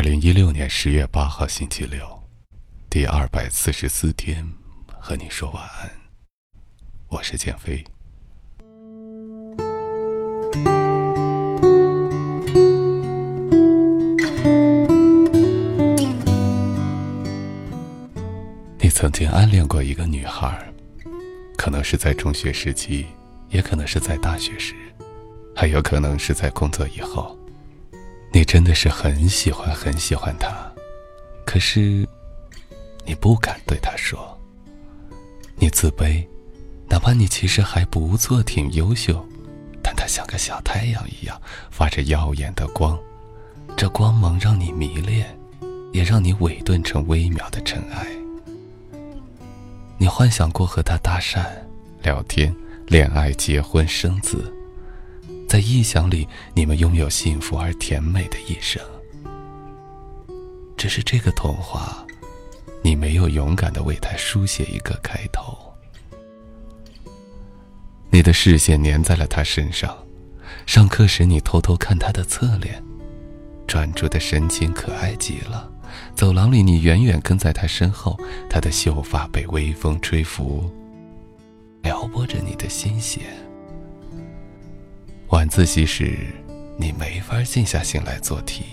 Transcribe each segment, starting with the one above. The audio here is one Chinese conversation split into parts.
二零一六年十月八号星期六，第二百四十四天，和你说晚安。我是建飞。你曾经暗恋过一个女孩，可能是在中学时期，也可能是在大学时，还有可能是在工作以后。你真的是很喜欢很喜欢他，可是你不敢对他说。你自卑，哪怕你其实还不错，挺优秀，但他像个小太阳一样，发着耀眼的光，这光芒让你迷恋，也让你萎顿成微渺的尘埃。你幻想过和他搭讪、聊天、恋爱、结婚、生子。在臆想里，你们拥有幸福而甜美的一生。只是这个童话，你没有勇敢的为他书写一个开头。你的视线粘在了他身上，上课时你偷偷看他的侧脸，专注的神情可爱极了。走廊里你远远跟在他身后，他的秀发被微风吹拂，撩拨着你的心弦。晚自习时，你没法静下心来做题。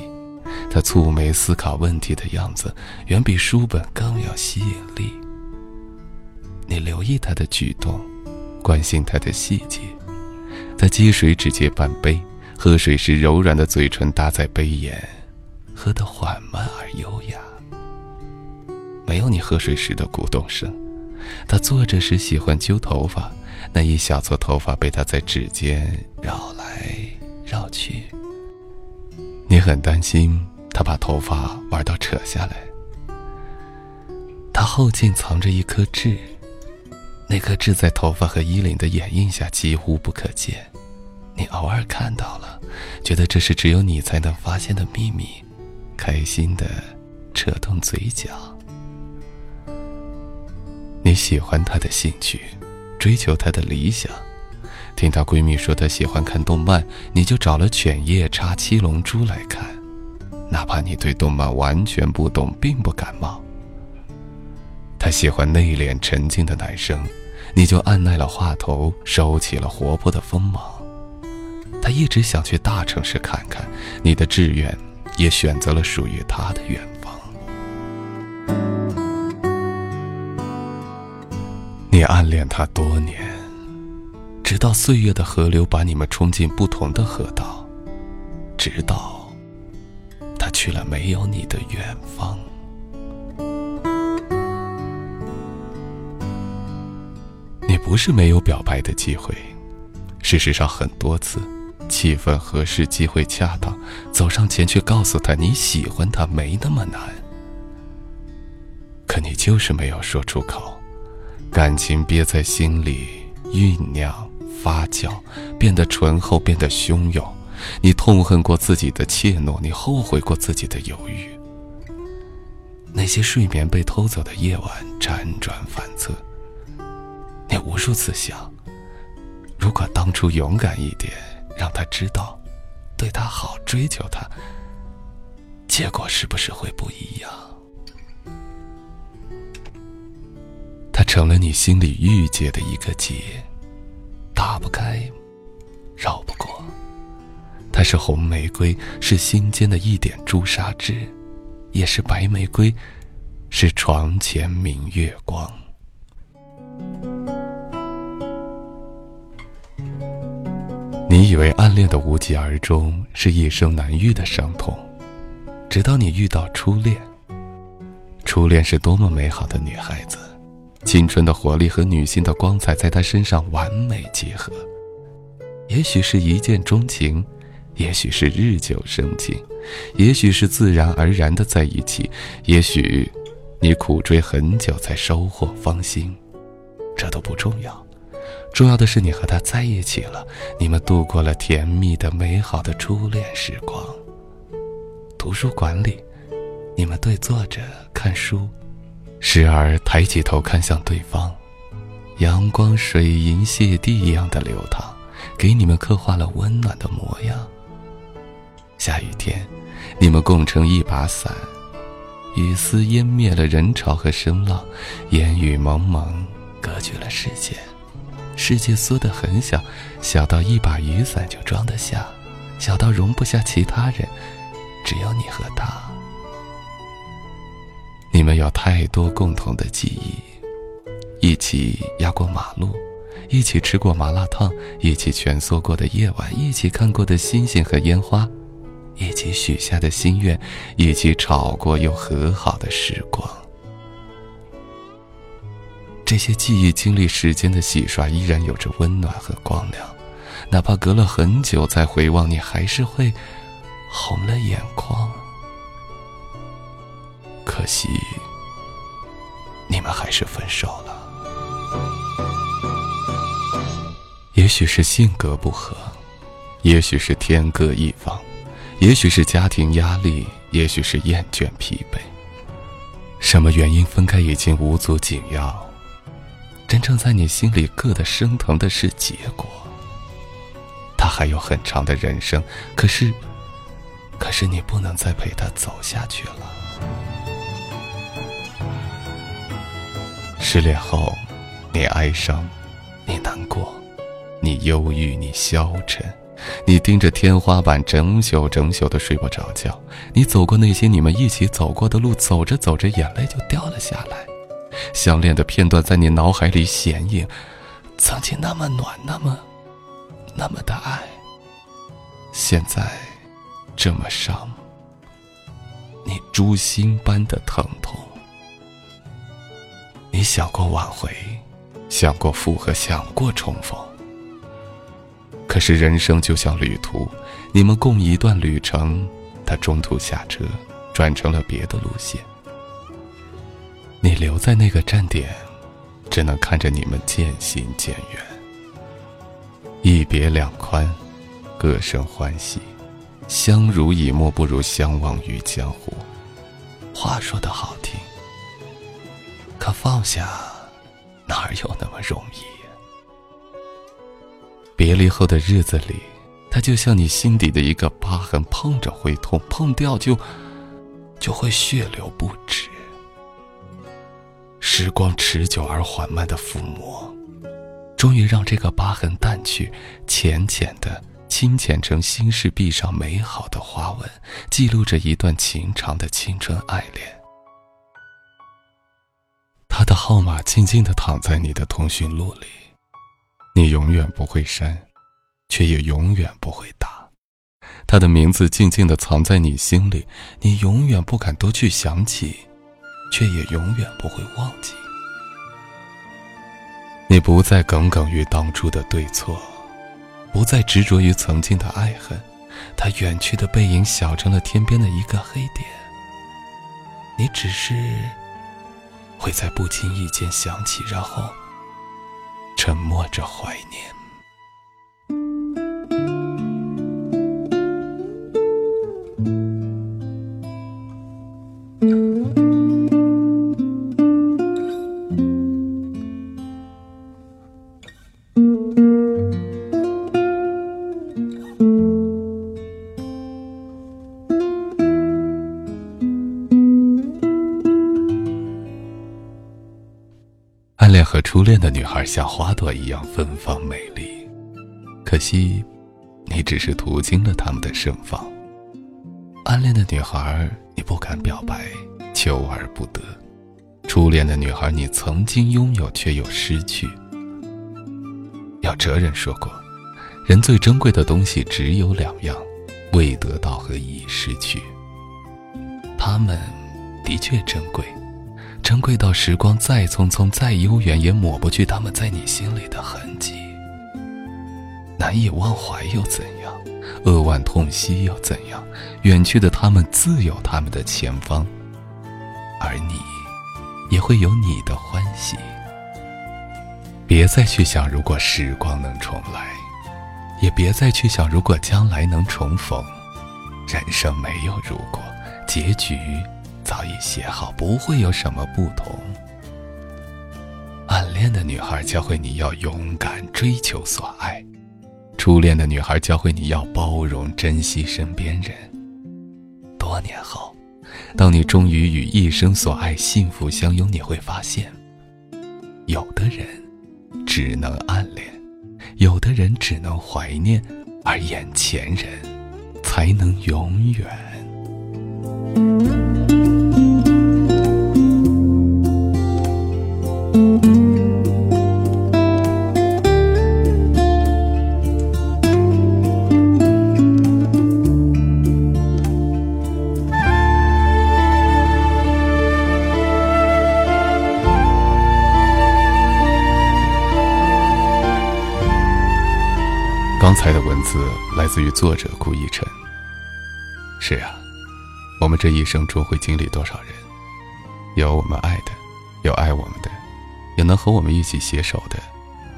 他蹙眉思考问题的样子，远比书本更有吸引力。你留意他的举动，关心他的细节。他积水只接半杯，喝水时柔软的嘴唇搭在杯沿，喝得缓慢而优雅。没有你喝水时的鼓动声。他坐着时喜欢揪头发。那一小撮头发被他在指尖绕来绕去，你很担心他把头发玩到扯下来。他后颈藏着一颗痣，那颗痣在头发和衣领的掩映下几乎不可见，你偶尔看到了，觉得这是只有你才能发现的秘密，开心的扯动嘴角。你喜欢他的兴趣。追求她的理想，听她闺蜜说她喜欢看动漫，你就找了《犬夜叉》《七龙珠》来看，哪怕你对动漫完全不懂，并不感冒。她喜欢内敛沉静的男生，你就按耐了话头，收起了活泼的锋芒。她一直想去大城市看看，你的志愿也选择了属于她的远方。你暗恋他多年，直到岁月的河流把你们冲进不同的河道，直到他去了没有你的远方。你不是没有表白的机会，事实上很多次，气氛合适，机会恰当，走上前去告诉他你喜欢他没那么难，可你就是没有说出口。感情憋在心里酝酿发酵，变得醇厚，变得汹涌。你痛恨过自己的怯懦，你后悔过自己的犹豫。那些睡眠被偷走的夜晚，辗转反侧。你无数次想，如果当初勇敢一点，让他知道，对他好，追求他，结果是不是会不一样？成了你心里郁结的一个结，打不开，绕不过。它是红玫瑰，是心间的一点朱砂痣，也是白玫瑰，是床前明月光。你以为暗恋的无疾而终是一生难愈的伤痛，直到你遇到初恋。初恋是多么美好的女孩子。青春的活力和女性的光彩在她身上完美结合，也许是一见钟情，也许是日久生情，也许是自然而然的在一起，也许你苦追很久才收获芳心，这都不重要，重要的是你和他在一起了，你们度过了甜蜜的美好的初恋时光。图书馆里，你们对坐着看书。时而抬起头看向对方，阳光水银泻地一样的流淌，给你们刻画了温暖的模样。下雨天，你们共撑一把伞，雨丝湮灭了人潮和声浪，烟雨蒙蒙，隔绝了世界。世界缩得很小，小到一把雨伞就装得下，小到容不下其他人，只有你和他。你们有太多共同的记忆，一起压过马路，一起吃过麻辣烫，一起蜷缩过的夜晚，一起看过的星星和烟花，一起许下的心愿，一起吵过又和好的时光。这些记忆经历时间的洗刷，依然有着温暖和光亮，哪怕隔了很久再回望，你还是会红了眼眶。惜，你们还是分手了。也许是性格不合，也许是天各一方，也许是家庭压力，也许是厌倦疲惫。什么原因分开已经无足紧要。真正在你心里硌得生疼的是结果。他还有很长的人生，可是，可是你不能再陪他走下去了。失恋后，你哀伤，你难过，你忧郁，你消沉，你盯着天花板，整宿整宿的睡不着觉。你走过那些你们一起走过的路，走着走着，眼泪就掉了下来。相恋的片段在你脑海里显影，曾经那么暖，那么，那么的爱，现在这么伤，你诛心般的疼痛。你想过挽回，想过复合，想过重逢，可是人生就像旅途，你们共一段旅程，他中途下车，转成了别的路线。你留在那个站点，只能看着你们渐行渐远。一别两宽，各生欢喜。相濡以沫不如相忘于江湖。话说的好听，可放下哪有那么容易？别离后的日子里，它就像你心底的一个疤痕，碰着会痛，碰掉就就会血流不止。时光持久而缓慢的抚摸，终于让这个疤痕淡去，浅浅的清浅成心事壁上美好的花纹，记录着一段情长的青春爱恋。他的号码静静的躺在你的通讯录里，你永远不会删，却也永远不会打。他的名字静静的藏在你心里，你永远不敢多去想起。却也永远不会忘记。你不再耿耿于当初的对错，不再执着于曾经的爱恨，他远去的背影小成了天边的一个黑点。你只是会在不经意间想起，然后沉默着怀念。女孩像花朵一样芬芳美丽，可惜，你只是途经了他们的盛放。暗恋的女孩，你不敢表白，求而不得；初恋的女孩，你曾经拥有，却又失去。有哲人说过，人最珍贵的东西只有两样：未得到和已失去。他们的确珍贵。珍贵到时光再匆匆再悠远，也抹不去他们在你心里的痕迹。难以忘怀又怎样？扼腕痛惜又怎样？远去的他们自有他们的前方，而你，也会有你的欢喜。别再去想，如果时光能重来，也别再去想，如果将来能重逢。人生没有如果，结局。早已写好，不会有什么不同。暗恋的女孩教会你要勇敢追求所爱，初恋的女孩教会你要包容珍惜身边人。多年后，当你终于与一生所爱幸福相拥，你会发现，有的人只能暗恋，有的人只能怀念，而眼前人才能永远。来自于作者顾一晨。是啊，我们这一生中会经历多少人？有我们爱的，有爱我们的，有能和我们一起携手的，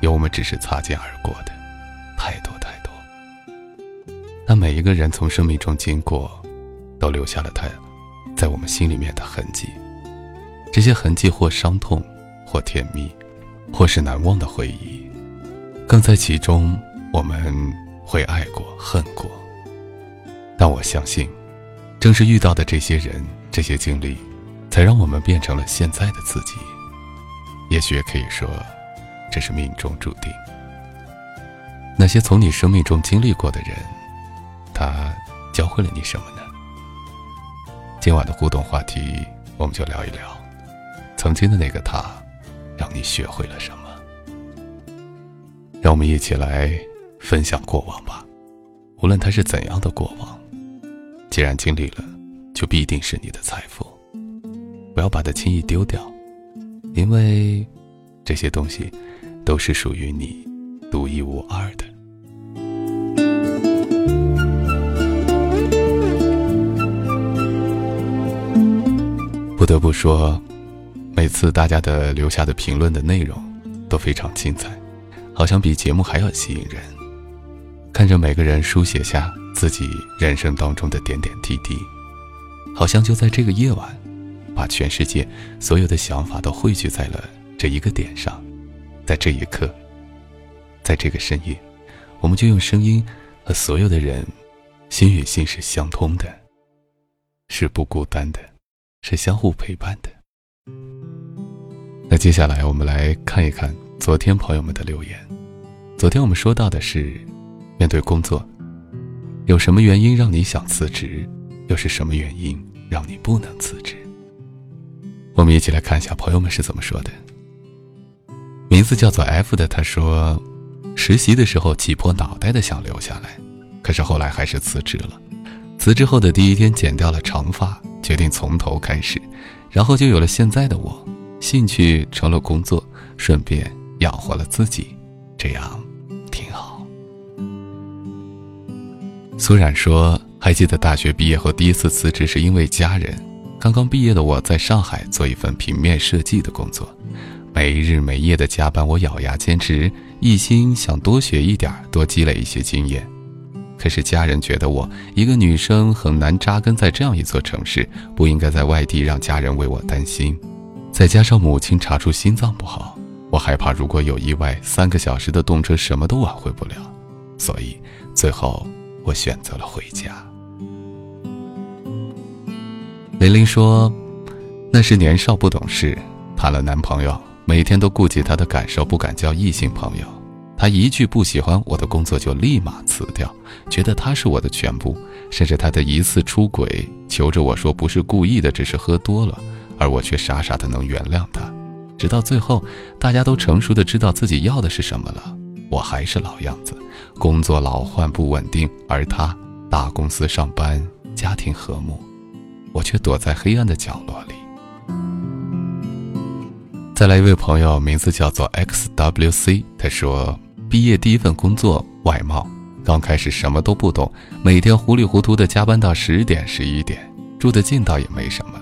有我们只是擦肩而过的，太多太多。那每一个人从生命中经过，都留下了他在我们心里面的痕迹。这些痕迹或伤痛，或甜蜜，或是难忘的回忆，更在其中。我们会爱过、恨过，但我相信，正是遇到的这些人、这些经历，才让我们变成了现在的自己。也许也可以说，这是命中注定。那些从你生命中经历过的人，他教会了你什么呢？今晚的互动话题，我们就聊一聊，曾经的那个他，让你学会了什么？让我们一起来。分享过往吧，无论它是怎样的过往，既然经历了，就必定是你的财富。不要把它轻易丢掉，因为这些东西都是属于你独一无二的。不得不说，每次大家的留下的评论的内容都非常精彩，好像比节目还要吸引人。看着每个人书写下自己人生当中的点点滴滴，好像就在这个夜晚，把全世界所有的想法都汇聚在了这一个点上，在这一刻，在这个深夜，我们就用声音和所有的人，心与心是相通的，是不孤单的，是相互陪伴的。那接下来我们来看一看昨天朋友们的留言，昨天我们说到的是。面对工作，有什么原因让你想辞职？又是什么原因让你不能辞职？我们一起来看一下朋友们是怎么说的。名字叫做 F 的他说，实习的时候挤破脑袋的想留下来，可是后来还是辞职了。辞职后的第一天剪掉了长发，决定从头开始，然后就有了现在的我。兴趣成了工作，顺便养活了自己，这样苏冉说：“还记得大学毕业后第一次辞职是因为家人。刚刚毕业的我在上海做一份平面设计的工作，没日没夜的加班，我咬牙坚持，一心想多学一点，多积累一些经验。可是家人觉得我一个女生很难扎根在这样一座城市，不应该在外地让家人为我担心。再加上母亲查出心脏不好，我害怕如果有意外，三个小时的动车什么都挽回不了，所以最后。”我选择了回家。玲玲说：“那是年少不懂事，谈了男朋友，每天都顾及他的感受，不敢交异性朋友。他一句不喜欢我的工作就立马辞掉，觉得他是我的全部。甚至他的一次出轨，求着我说不是故意的，只是喝多了，而我却傻傻的能原谅他。直到最后，大家都成熟的知道自己要的是什么了，我还是老样子。”工作老换不稳定，而他大公司上班，家庭和睦，我却躲在黑暗的角落里。再来一位朋友，名字叫做 XWC，他说毕业第一份工作外贸，刚开始什么都不懂，每天糊里糊涂的加班到十点十一点，住的近倒也没什么，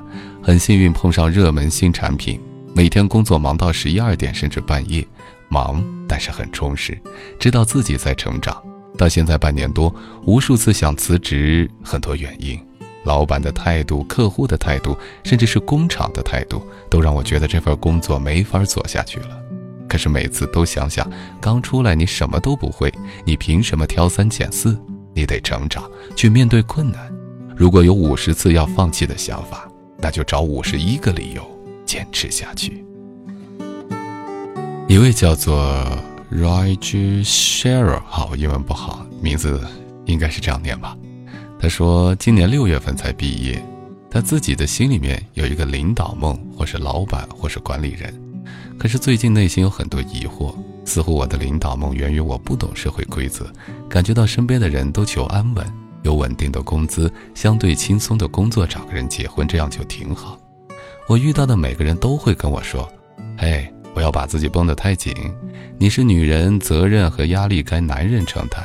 很幸运碰上热门新产品，每天工作忙到十一二点甚至半夜。忙，但是很充实，知道自己在成长。到现在半年多，无数次想辞职，很多原因，老板的态度、客户的态度，甚至是工厂的态度，都让我觉得这份工作没法做下去了。可是每次都想想，刚出来你什么都不会，你凭什么挑三拣四？你得成长，去面对困难。如果有五十次要放弃的想法，那就找五十一个理由坚持下去。一位叫做 Roger Shearer，好，英文不好，名字应该是这样念吧。他说，今年六月份才毕业，他自己的心里面有一个领导梦，或是老板，或是管理人。可是最近内心有很多疑惑，似乎我的领导梦源于我不懂社会规则，感觉到身边的人都求安稳，有稳定的工资，相对轻松的工作，找个人结婚，这样就挺好。我遇到的每个人都会跟我说：“嘿。”不要把自己绷得太紧，你是女人，责任和压力该男人承担，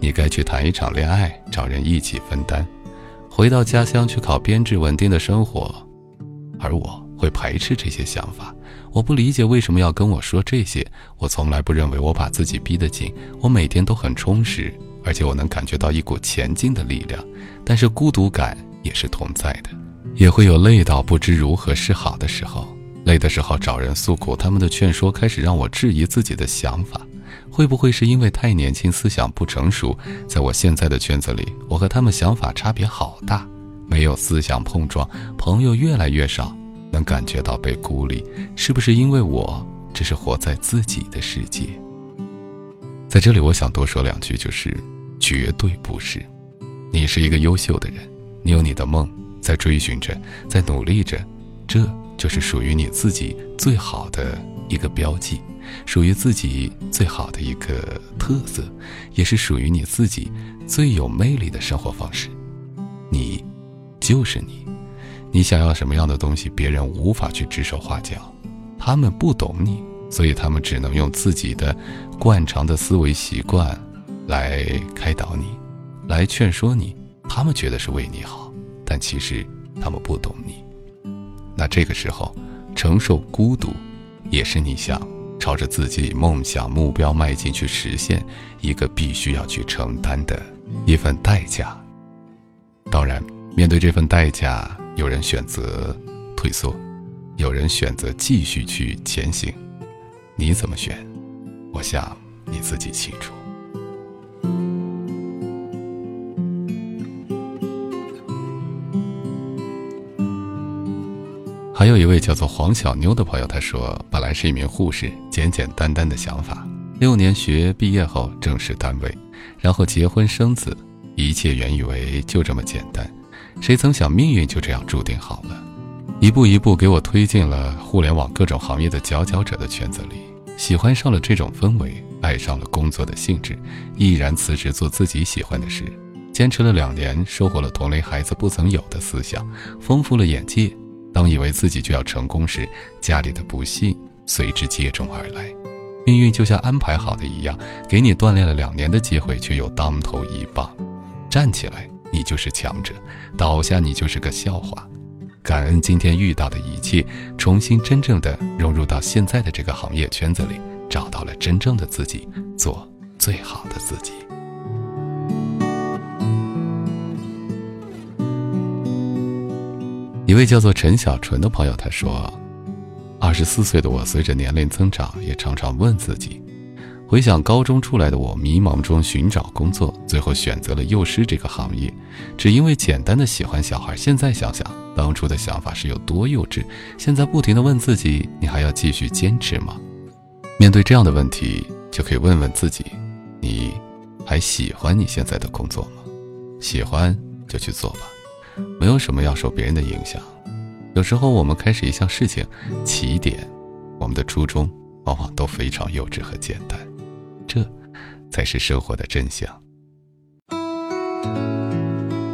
你该去谈一场恋爱，找人一起分担，回到家乡去考编制，稳定的生活。而我会排斥这些想法，我不理解为什么要跟我说这些。我从来不认为我把自己逼得紧，我每天都很充实，而且我能感觉到一股前进的力量。但是孤独感也是同在的，也会有累到不知如何是好的时候。累的时候找人诉苦，他们的劝说开始让我质疑自己的想法，会不会是因为太年轻，思想不成熟？在我现在的圈子里，我和他们想法差别好大，没有思想碰撞，朋友越来越少，能感觉到被孤立，是不是因为我只是活在自己的世界？在这里，我想多说两句，就是绝对不是。你是一个优秀的人，你有你的梦，在追寻着，在努力着，这。就是属于你自己最好的一个标记，属于自己最好的一个特色，也是属于你自己最有魅力的生活方式。你，就是你。你想要什么样的东西，别人无法去指手画脚，他们不懂你，所以他们只能用自己的惯常的思维习惯来开导你，来劝说你。他们觉得是为你好，但其实他们不懂你。那这个时候，承受孤独，也是你想朝着自己梦想目标迈进去实现一个必须要去承担的一份代价。当然，面对这份代价，有人选择退缩，有人选择继续去前行。你怎么选？我想你自己清楚。还有一位叫做黄小妞的朋友，他说：“本来是一名护士，简简单单的想法。六年学毕业后正式单位，然后结婚生子，一切原以为就这么简单。谁曾想命运就这样注定好了，一步一步给我推进了互联网各种行业的佼佼者的圈子里，喜欢上了这种氛围，爱上了工作的性质，毅然辞职做自己喜欢的事，坚持了两年，收获了同龄孩子不曾有的思想，丰富了眼界。”当以为自己就要成功时，家里的不幸随之接踵而来。命运就像安排好的一样，给你锻炼了两年的机会，却又当头一棒。站起来，你就是强者；倒下，你就是个笑话。感恩今天遇到的一切，重新真正的融入到现在的这个行业圈子里，找到了真正的自己，做最好的自己。一位叫做陈小纯的朋友他说：“二十四岁的我，随着年龄增长，也常常问自己，回想高中出来的我，迷茫中寻找工作，最后选择了幼师这个行业，只因为简单的喜欢小孩。现在想想，当初的想法是有多幼稚。现在不停的问自己，你还要继续坚持吗？面对这样的问题，就可以问问自己，你还喜欢你现在的工作吗？喜欢就去做吧。”没有什么要受别人的影响。有时候我们开始一项事情，起点，我们的初衷往往都非常幼稚和简单，这才是生活的真相。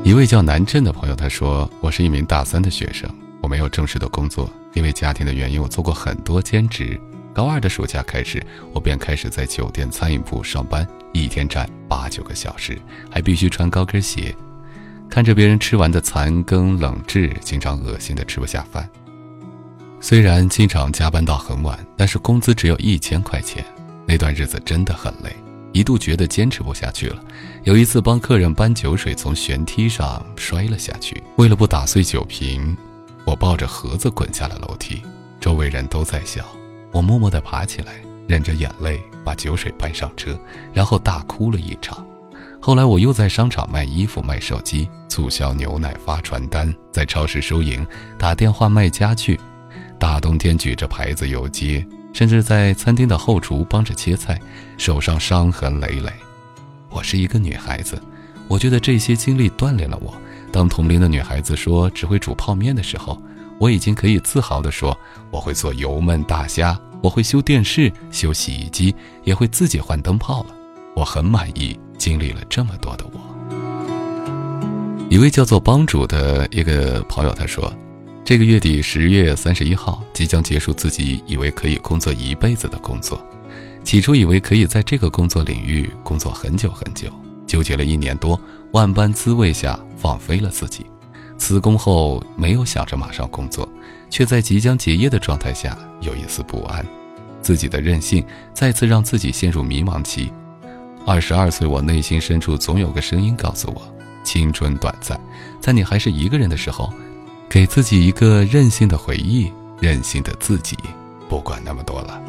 一位叫南镇的朋友他说：“我是一名大三的学生，我没有正式的工作，因为家庭的原因，我做过很多兼职。高二的暑假开始，我便开始在酒店餐饮部上班，一天站八九个小时，还必须穿高跟鞋。”看着别人吃完的残羹冷炙，经常恶心的吃不下饭。虽然经常加班到很晚，但是工资只有一千块钱。那段日子真的很累，一度觉得坚持不下去了。有一次帮客人搬酒水，从悬梯上摔了下去。为了不打碎酒瓶，我抱着盒子滚下了楼梯。周围人都在笑，我默默地爬起来，忍着眼泪把酒水搬上车，然后大哭了一场。后来我又在商场卖衣服、卖手机，促销牛奶、发传单，在超市收银，打电话卖家具，大冬天举着牌子游街，甚至在餐厅的后厨帮着切菜，手上伤痕累累。我是一个女孩子，我觉得这些经历锻炼了我。当同龄的女孩子说只会煮泡面的时候，我已经可以自豪地说我会做油焖大虾，我会修电视、修洗衣机，也会自己换灯泡了。我很满意经历了这么多的我。一位叫做帮主的一个朋友他说，这个月底十月三十一号即将结束自己以为可以工作一辈子的工作，起初以为可以在这个工作领域工作很久很久，纠结了一年多，万般滋味下放飞了自己。辞工后没有想着马上工作，却在即将结业的状态下有一丝不安，自己的任性再次让自己陷入迷茫期。二十二岁，我内心深处总有个声音告诉我：青春短暂，在你还是一个人的时候，给自己一个任性的回忆，任性的自己，不管那么多了。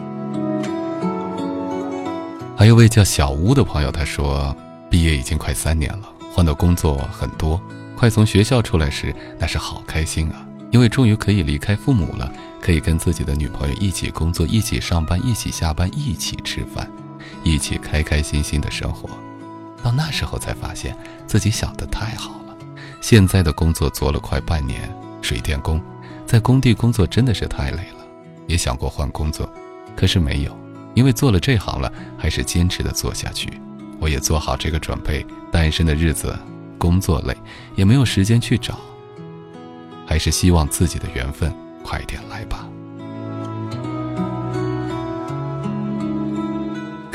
还有位叫小屋的朋友，他说，毕业已经快三年了，换的工作很多，快从学校出来时，那是好开心啊，因为终于可以离开父母了，可以跟自己的女朋友一起工作，一起上班，一起下班，一起吃饭。一起开开心心的生活，到那时候才发现自己想的太好了。现在的工作做了快半年，水电工，在工地工作真的是太累了。也想过换工作，可是没有，因为做了这行了，还是坚持的做下去。我也做好这个准备，单身的日子，工作累，也没有时间去找。还是希望自己的缘分快点来吧。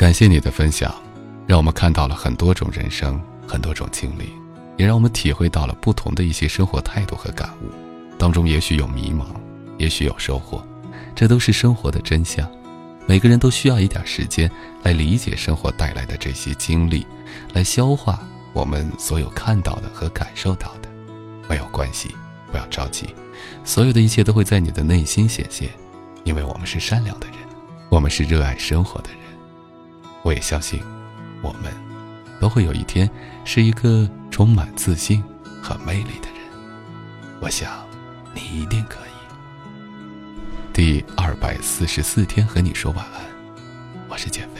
感谢你的分享，让我们看到了很多种人生，很多种经历，也让我们体会到了不同的一些生活态度和感悟。当中也许有迷茫，也许有收获，这都是生活的真相。每个人都需要一点时间来理解生活带来的这些经历，来消化我们所有看到的和感受到的。没有关系，不要着急，所有的一切都会在你的内心显现，因为我们是善良的人，我们是热爱生活的人。我也相信，我们都会有一天是一个充满自信和魅力的人。我想，你一定可以。第二百四十四天和你说晚安，我是简。